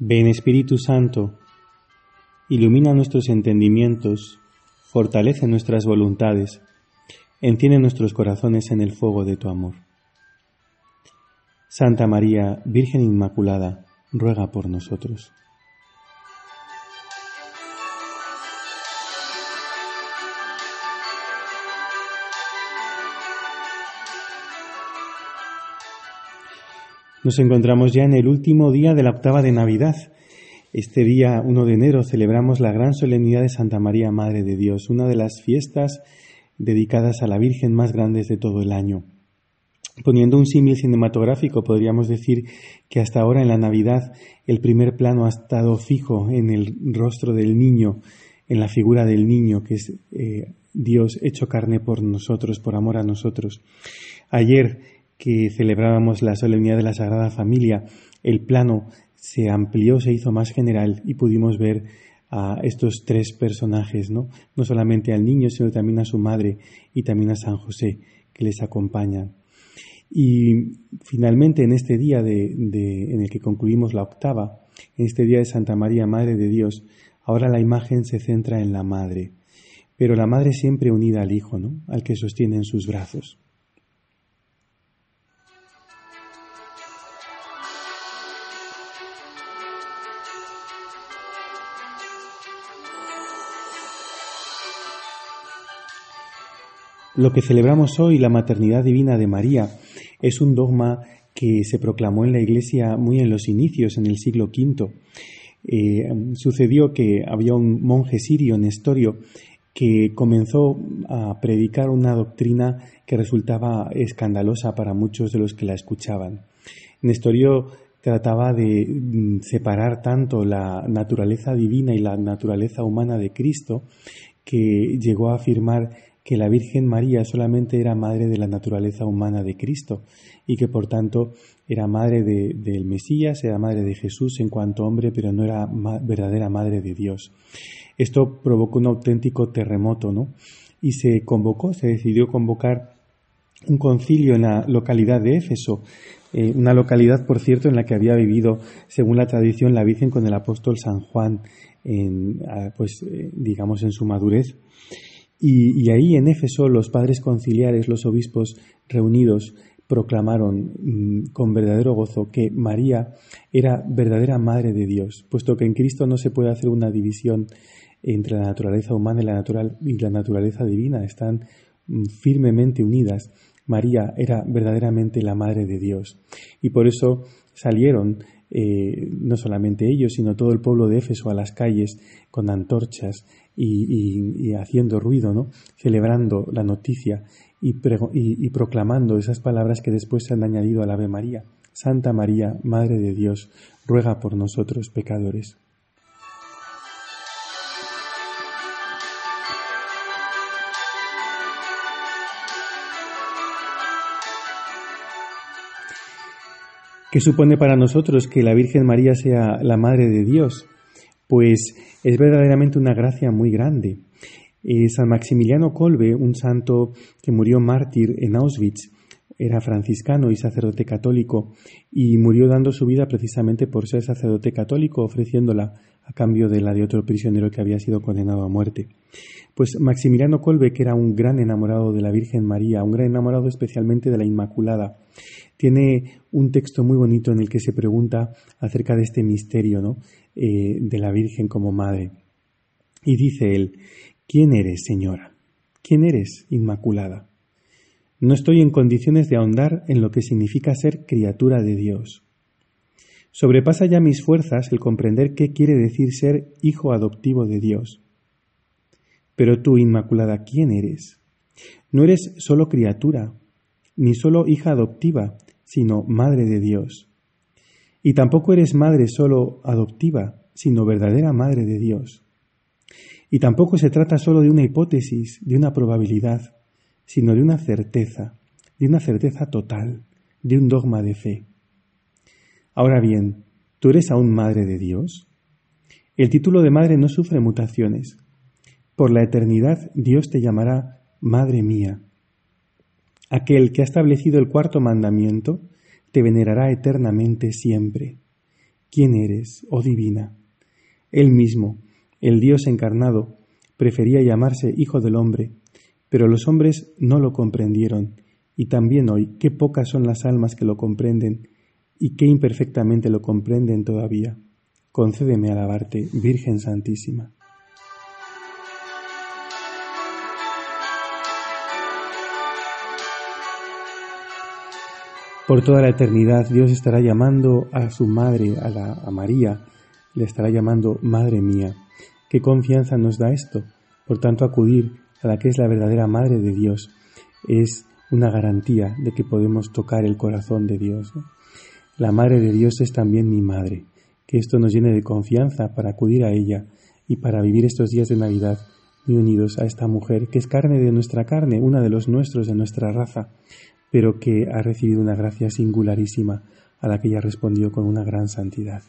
Ven Espíritu Santo, ilumina nuestros entendimientos, fortalece nuestras voluntades, enciende nuestros corazones en el fuego de tu amor. Santa María, Virgen Inmaculada, ruega por nosotros. Nos encontramos ya en el último día de la octava de Navidad. Este día 1 de enero celebramos la gran solemnidad de Santa María, Madre de Dios, una de las fiestas dedicadas a la Virgen más grandes de todo el año. Poniendo un símil cinematográfico, podríamos decir que hasta ahora en la Navidad el primer plano ha estado fijo en el rostro del niño, en la figura del niño, que es eh, Dios hecho carne por nosotros, por amor a nosotros. Ayer que celebrábamos la solemnidad de la Sagrada Familia, el plano se amplió, se hizo más general y pudimos ver a estos tres personajes, ¿no? No solamente al niño, sino también a su madre y también a San José, que les acompañan. Y finalmente, en este día de, en el que concluimos la octava, en este día de Santa María, Madre de Dios, ahora la imagen se centra en la madre, pero la madre siempre unida al hijo, ¿no? Al que sostiene en sus brazos. Lo que celebramos hoy, la maternidad divina de María, es un dogma que se proclamó en la Iglesia muy en los inicios, en el siglo V. Eh, sucedió que había un monje sirio, Nestorio, que comenzó a predicar una doctrina que resultaba escandalosa para muchos de los que la escuchaban. Nestorio trataba de mm, separar tanto la naturaleza divina y la naturaleza humana de Cristo que llegó a afirmar que la Virgen María solamente era madre de la naturaleza humana de Cristo y que por tanto era madre del Mesías, era madre de Jesús en cuanto hombre, pero no era verdadera madre de Dios. Esto provocó un auténtico terremoto, ¿no? Y se convocó, se decidió convocar un concilio en la localidad de Éfeso, eh, una localidad, por cierto, en la que había vivido, según la tradición, la Virgen con el apóstol San Juan, en, ah, pues, eh, digamos, en su madurez. Y, ahí en Éfeso los padres conciliares, los obispos reunidos, proclamaron mm, con verdadero gozo que María era verdadera madre de Dios, puesto que en Cristo no se puede hacer una división entre la naturaleza humana y la, natural, y la naturaleza divina, están mm, firmemente unidas. María era verdaderamente la madre de Dios. Y por eso salieron eh, no solamente ellos, sino todo el pueblo de Éfeso a las calles con antorchas y, haciendo ruido, ¿no? celebrando la noticia y, y, proclamando esas palabras que después se han añadido al Ave María. Santa María, Madre de Dios, ruega por nosotros pecadores. ¿Qué supone para nosotros que la Virgen María sea la Madre de Dios? Pues es verdaderamente una gracia muy grande. Eh, San Maximiliano Kolbe, un santo que murió mártir en Auschwitz, era franciscano y sacerdote católico y murió dando su vida precisamente por ser sacerdote católico, ofreciéndola a cambio de la de otro prisionero que había sido condenado a muerte. Pues Maximiliano Kolbe, que era un gran enamorado de la Virgen María, un gran enamorado especialmente de la Inmaculada, tiene un texto muy bonito en el que se pregunta acerca de este misterio ¿no? Eh, de la Virgen como Madre. Y dice él, ¿quién eres, Señora? ¿Quién eres, Inmaculada? No estoy en condiciones de ahondar en lo que significa ser criatura de Dios. Sobrepasa ya mis fuerzas el comprender qué quiere decir ser hijo adoptivo de Dios. Pero tú, Inmaculada, ¿quién eres? No eres solo criatura, ni solo hija adoptiva, sino madre de Dios. Y tampoco eres madre solo adoptiva, sino verdadera madre de Dios. Y tampoco se trata solo de una hipótesis, de una probabilidad, sino de una certeza, de una certeza total, de un dogma de fe. Ahora bien, ¿tú eres aún madre de Dios? El título de madre no sufre mutaciones. Por la eternidad Dios te llamará Madre mía Aquel que ha establecido el cuarto mandamiento te venerará eternamente siempre. ¿quién eres, oh divina? Él mismo, el Dios encarnado, prefería llamarse Hijo del Hombre, pero los hombres no lo comprendieron, y también hoy qué pocas son las almas que lo comprenden, y qué imperfectamente lo comprenden todavía. Concédeme alabarte, Virgen Santísima. Por toda la eternidad Dios estará llamando a su madre, a, la, a María, le estará llamando Madre mía. ¿Qué confianza nos da esto? Por tanto, acudir a la que es la verdadera Madre de Dios es una garantía de que podemos tocar el corazón de Dios. La Madre de Dios es también mi Madre. Que esto nos llene de confianza para acudir a ella y para vivir estos días de Navidad muy unidos a esta mujer que es carne de nuestra carne, una de los nuestros, de nuestra raza, pero que ha recibido una gracia singularísima a la que ella respondió con una gran santidad.